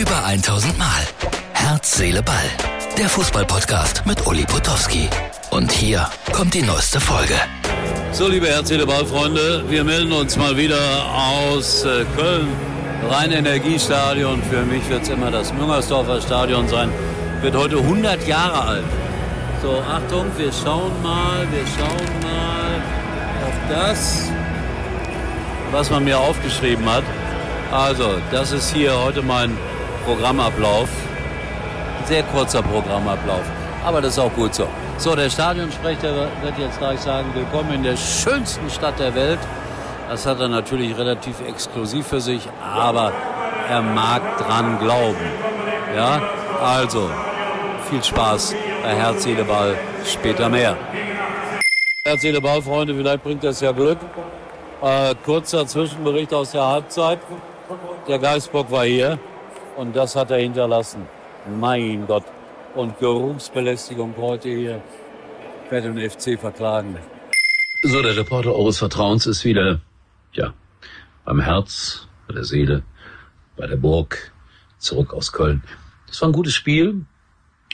Über 1000 Mal. Herz, Seele, Ball. Der Fußballpodcast mit Uli Potowski. Und hier kommt die neueste Folge. So, liebe Herz, Seele, Ball, Freunde, wir melden uns mal wieder aus äh, Köln. Rhein-Energiestadion. Für mich wird es immer das Müngersdorfer Stadion sein. Wird heute 100 Jahre alt. So, Achtung, wir schauen mal, wir schauen mal auf das, was man mir aufgeschrieben hat. Also, das ist hier heute mein Programmablauf. Sehr kurzer Programmablauf. Aber das ist auch gut so. So, der Stadionsprecher wird jetzt gleich sagen, willkommen in der schönsten Stadt der Welt. Das hat er natürlich relativ exklusiv für sich, aber er mag dran glauben. Ja, also, viel Spaß bei Herz, Seele, Ball. Später mehr. Herz, Seele, Ball, Freunde, vielleicht bringt das ja Glück. Äh, kurzer Zwischenbericht aus der Halbzeit. Der Geistbock war hier und das hat er hinterlassen. Mein Gott. Und Geruchsbelästigung heute hier. Ich werde den FC verklagen. So, der Reporter eures Vertrauens ist wieder, ja, beim Herz, bei der Seele, bei der Burg, zurück aus Köln. Das war ein gutes Spiel.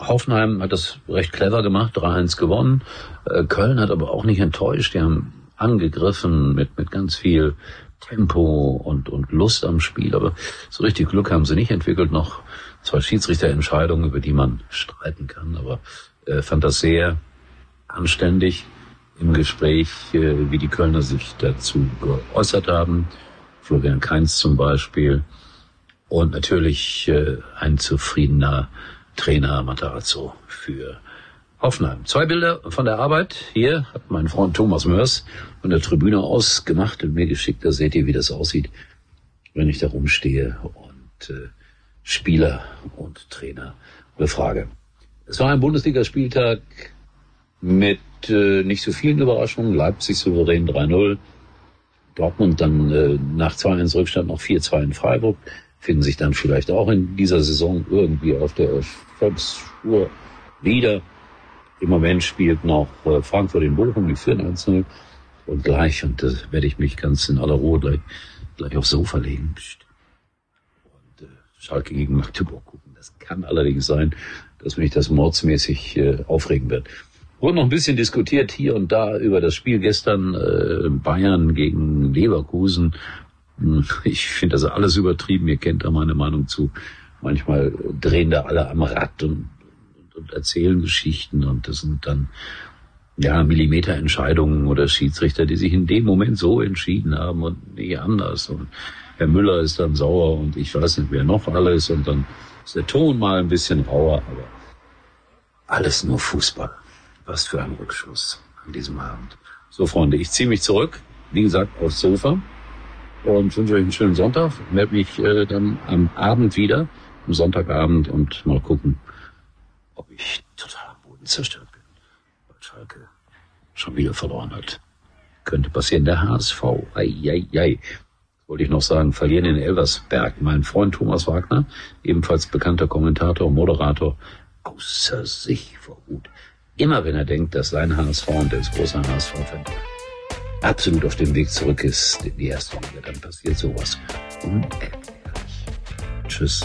Hoffenheim hat das recht clever gemacht, 3-1 gewonnen. Äh, Köln hat aber auch nicht enttäuscht. Die haben angegriffen mit, mit ganz viel Tempo und, und Lust am Spiel, aber so richtig Glück haben sie nicht entwickelt. Noch zwei Schiedsrichterentscheidungen, über die man streiten kann, aber äh, fand das sehr anständig im Gespräch, äh, wie die Kölner sich dazu geäußert haben. Florian Kainz zum Beispiel. Und natürlich äh, ein zufriedener Trainer Matarazzo für Hoffenheim. Zwei Bilder von der Arbeit. Hier hat mein Freund Thomas Mörs von der Tribüne aus gemacht und mir geschickt. Da seht ihr, wie das aussieht, wenn ich da rumstehe und äh, Spieler und Trainer befrage. Es war ein Bundesligaspieltag mit äh, nicht so vielen Überraschungen. Leipzig souverän 3-0. Dortmund dann äh, nach 2-1 Rückstand noch 4-2 in Freiburg. Finden sich dann vielleicht auch in dieser Saison irgendwie auf der Volksspur wieder. Im Moment spielt noch äh, Frankfurt in Bochum, die führen 1 Und gleich, und das werde ich mich ganz in aller Ruhe gleich, gleich aufs Sofa legen. Und äh, Schalke gegen Magdeburg gucken. Das kann allerdings sein, dass mich das mordsmäßig äh, aufregen wird. Wurde noch ein bisschen diskutiert hier und da über das Spiel gestern äh, Bayern gegen Leverkusen. Hm, ich finde das alles übertrieben. Ihr kennt da meine Meinung zu. Manchmal drehen da alle am Rad und und erzählen Geschichten und das sind dann ja Millimeterentscheidungen oder Schiedsrichter, die sich in dem Moment so entschieden haben und nie anders. Und Herr Müller ist dann sauer und ich weiß nicht, wer noch alles und dann ist der Ton mal ein bisschen rauer, aber alles nur Fußball. Was für ein Rückschluss an diesem Abend. So, Freunde, ich ziehe mich zurück, wie gesagt, aufs Sofa und wünsche euch einen schönen Sonntag. Melde mich äh, dann am Abend wieder, am Sonntagabend und mal gucken, ob ich total am Boden zerstört bin, weil Schalke schon wieder verloren hat. Könnte passieren. Der HSV, ei, ei, ei. Wollte ich noch sagen, verlieren in Elversberg. Mein Freund Thomas Wagner, ebenfalls bekannter Kommentator und Moderator, außer sich vor Wut. Immer wenn er denkt, dass sein HSV, und der ist großer HSV-Fan, absolut auf dem Weg zurück ist in die erste Liga, dann passiert sowas. Unerklärlich. Tschüss,